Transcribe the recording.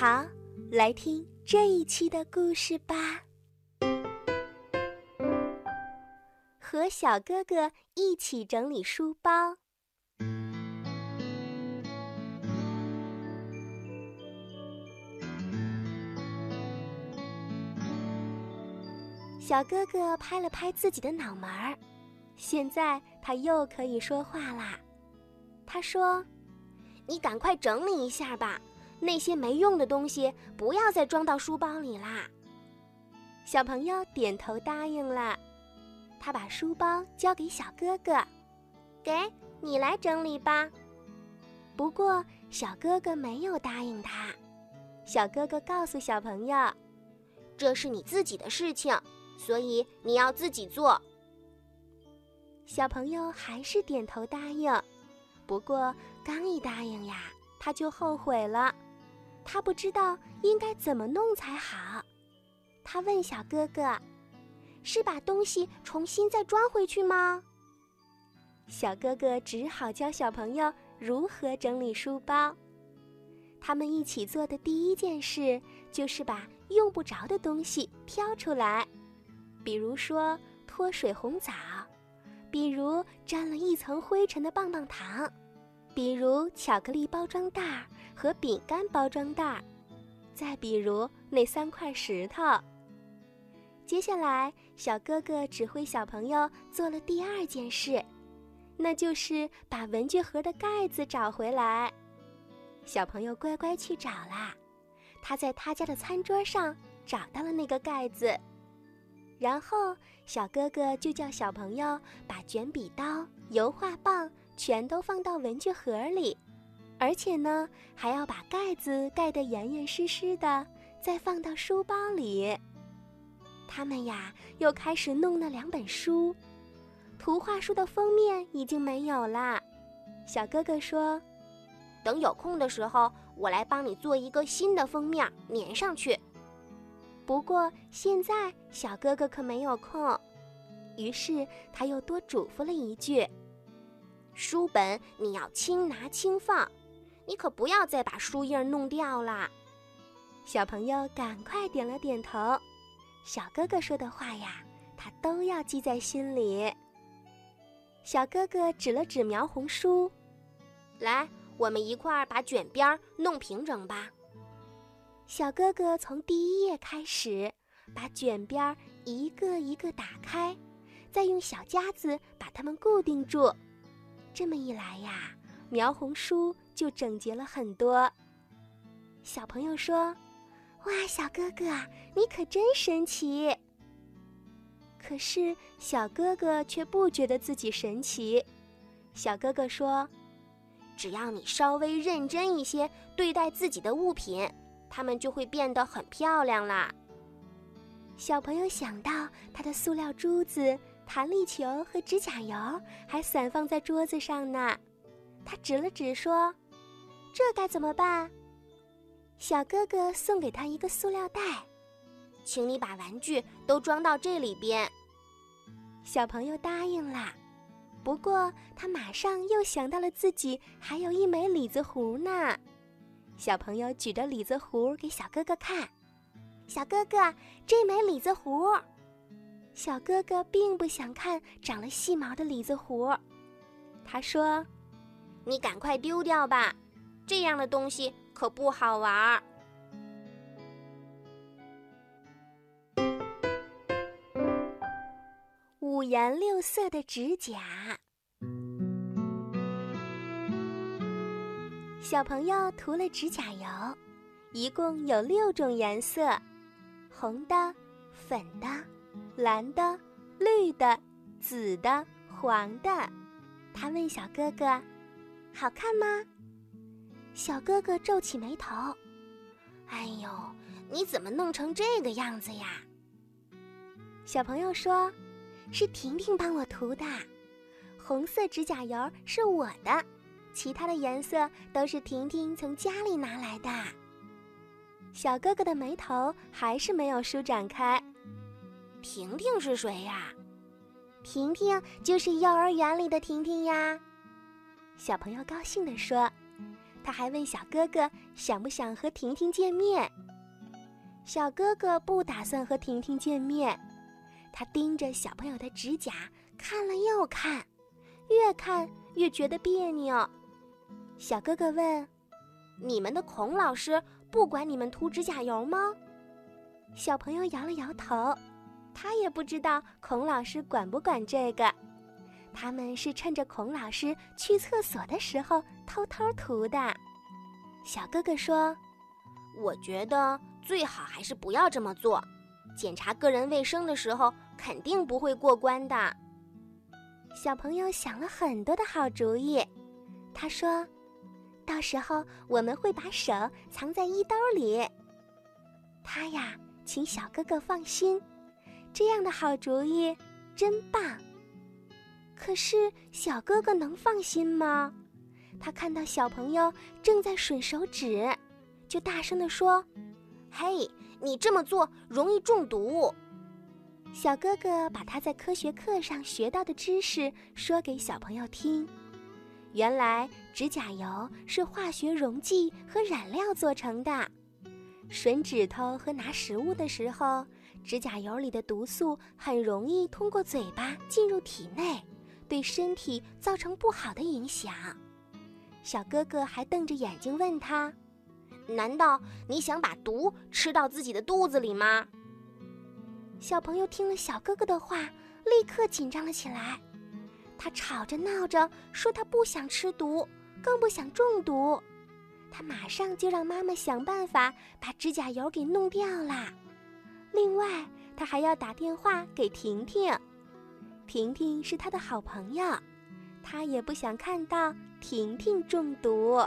好，来听这一期的故事吧。和小哥哥一起整理书包。小哥哥拍了拍自己的脑门儿，现在他又可以说话啦。他说：“你赶快整理一下吧，那些没用的东西不要再装到书包里啦。”小朋友点头答应了。他把书包交给小哥哥：“给你来整理吧。”不过小哥哥没有答应他。小哥哥告诉小朋友：“这是你自己的事情。”所以你要自己做。小朋友还是点头答应，不过刚一答应呀，他就后悔了。他不知道应该怎么弄才好。他问小哥哥：“是把东西重新再装回去吗？”小哥哥只好教小朋友如何整理书包。他们一起做的第一件事就是把用不着的东西挑出来。比如说脱水红枣，比如沾了一层灰尘的棒棒糖，比如巧克力包装袋和饼干包装袋，再比如那三块石头。接下来，小哥哥指挥小朋友做了第二件事，那就是把文具盒的盖子找回来。小朋友乖乖去找啦，他在他家的餐桌上找到了那个盖子。然后，小哥哥就叫小朋友把卷笔刀、油画棒全都放到文具盒里，而且呢，还要把盖子盖得严严实实的，再放到书包里。他们呀，又开始弄那两本书，图画书的封面已经没有啦。小哥哥说：“等有空的时候，我来帮你做一个新的封面，粘上去。”不过现在小哥哥可没有空，于是他又多嘱咐了一句：“书本你要轻拿轻放，你可不要再把书印弄掉了。”小朋友赶快点了点头。小哥哥说的话呀，他都要记在心里。小哥哥指了指描红书：“来，我们一块儿把卷边弄平整吧。”小哥哥从第一页开始，把卷边一个一个打开，再用小夹子把它们固定住。这么一来呀，描红书就整洁了很多。小朋友说：“哇，小哥哥，你可真神奇！”可是小哥哥却不觉得自己神奇。小哥哥说：“只要你稍微认真一些对待自己的物品。”它们就会变得很漂亮啦。小朋友想到他的塑料珠子、弹力球和指甲油还散放在桌子上呢，他指了指说：“这该怎么办？”小哥哥送给他一个塑料袋，请你把玩具都装到这里边。小朋友答应了，不过他马上又想到了自己还有一枚李子核呢。小朋友举着李子核给小哥哥看，小哥哥，这枚李子核。小哥哥并不想看长了细毛的李子核，他说：“你赶快丢掉吧，这样的东西可不好玩儿。”五颜六色的指甲。小朋友涂了指甲油，一共有六种颜色：红的、粉的、蓝的、绿的、紫的、黄的。他问小哥哥：“好看吗？”小哥哥皱起眉头：“哎呦，你怎么弄成这个样子呀？”小朋友说：“是婷婷帮我涂的，红色指甲油是我的。”其他的颜色都是婷婷从家里拿来的。小哥哥的眉头还是没有舒展开。婷婷是谁呀？婷婷就是幼儿园里的婷婷呀。小朋友高兴地说：“他还问小哥哥想不想和婷婷见面。小哥哥不打算和婷婷见面，他盯着小朋友的指甲看了又看，越看越觉得别扭。小哥哥问：“你们的孔老师不管你们涂指甲油吗？”小朋友摇了摇头，他也不知道孔老师管不管这个。他们是趁着孔老师去厕所的时候偷偷涂的。小哥哥说：“我觉得。”最好还是不要这么做，检查个人卫生的时候肯定不会过关的。小朋友想了很多的好主意，他说：“到时候我们会把手藏在衣兜里。”他呀，请小哥哥放心，这样的好主意真棒。可是小哥哥能放心吗？他看到小朋友正在吮手指，就大声地说。嘿，你这么做容易中毒。小哥哥把他在科学课上学到的知识说给小朋友听。原来指甲油是化学溶剂和染料做成的。吮指头和拿食物的时候，指甲油里的毒素很容易通过嘴巴进入体内，对身体造成不好的影响。小哥哥还瞪着眼睛问他。难道你想把毒吃到自己的肚子里吗？小朋友听了小哥哥的话，立刻紧张了起来。他吵着闹着说他不想吃毒，更不想中毒。他马上就让妈妈想办法把指甲油给弄掉了。另外，他还要打电话给婷婷。婷婷是他的好朋友，他也不想看到婷婷中毒。